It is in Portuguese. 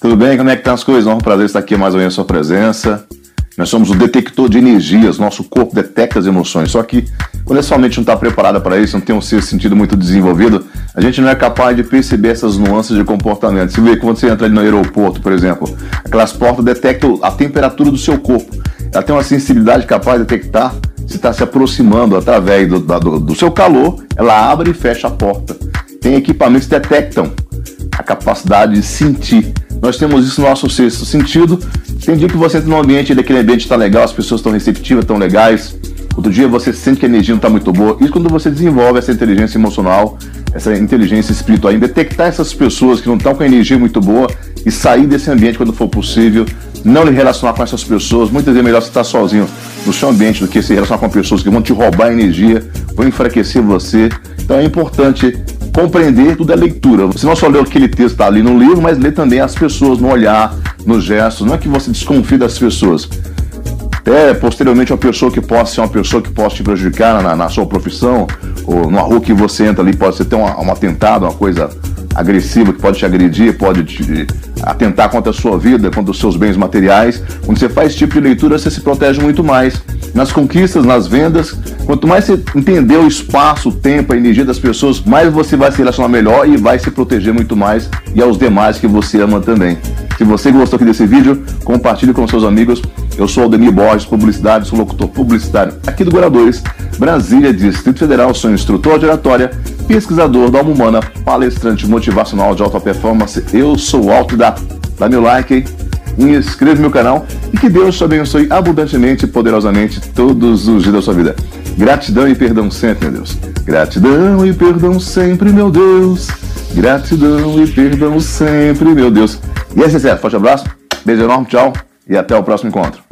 Tudo bem? Como é que estão tá as coisas? É um prazer estar aqui mais uma vez a sua presença. Nós somos o detector de energias, nosso corpo detecta as emoções. Só que quando essa mente não está preparada para isso, não tem um seu sentido muito desenvolvido, a gente não é capaz de perceber essas nuances de comportamento. Se vê quando você entra ali no aeroporto, por exemplo, aquelas portas detectam a temperatura do seu corpo. Ela tem uma sensibilidade capaz de detectar se está se aproximando através do, do, do seu calor, ela abre e fecha a porta. Tem equipamentos que detectam a capacidade de sentir. Nós temos isso no nosso sexto sentido. Tem dia que você entra num ambiente e aquele ambiente está legal, as pessoas estão receptivas, estão legais. Outro dia você sente que a energia não está muito boa. Isso quando você desenvolve essa inteligência emocional, essa inteligência espiritual, em detectar essas pessoas que não estão com a energia muito boa e sair desse ambiente quando for possível, não lhe relacionar com essas pessoas. Muitas vezes é melhor você estar sozinho no seu ambiente do que se relacionar com pessoas que vão te roubar energia, vão enfraquecer você. Então é importante compreender tudo é leitura. Você não só lê aquele texto está ali no livro, mas lê também as pessoas no olhar, nos gestos. Não é que você desconfie das pessoas. Até posteriormente uma pessoa que possa ser uma pessoa que possa te prejudicar na, na sua profissão, ou numa rua que você entra ali, pode ser um, um atentado, uma coisa agressiva que pode te agredir, pode te atentar contra a sua vida, contra os seus bens materiais. Quando você faz esse tipo de leitura, você se protege muito mais. Nas conquistas, nas vendas, quanto mais você entender o espaço, o tempo, a energia das pessoas, mais você vai se relacionar melhor e vai se proteger muito mais e aos demais que você ama também. Se você gostou aqui desse vídeo, compartilhe com seus amigos. Eu sou Aldemir Borges, publicidade, sou locutor publicitário aqui do Guaradores, Brasília, Distrito Federal, sou instrutor de oratória pesquisador da alma humana, palestrante motivacional de alta performance. Eu sou o Alto da. Dá meu like, hein? inscreva no meu canal e que Deus te abençoe abundantemente e poderosamente todos os dias da sua vida. Gratidão e perdão sempre, meu Deus. Gratidão e perdão sempre, meu Deus. Gratidão e perdão sempre, meu Deus. E é certo. Forte abraço, beijo enorme, tchau e até o próximo encontro.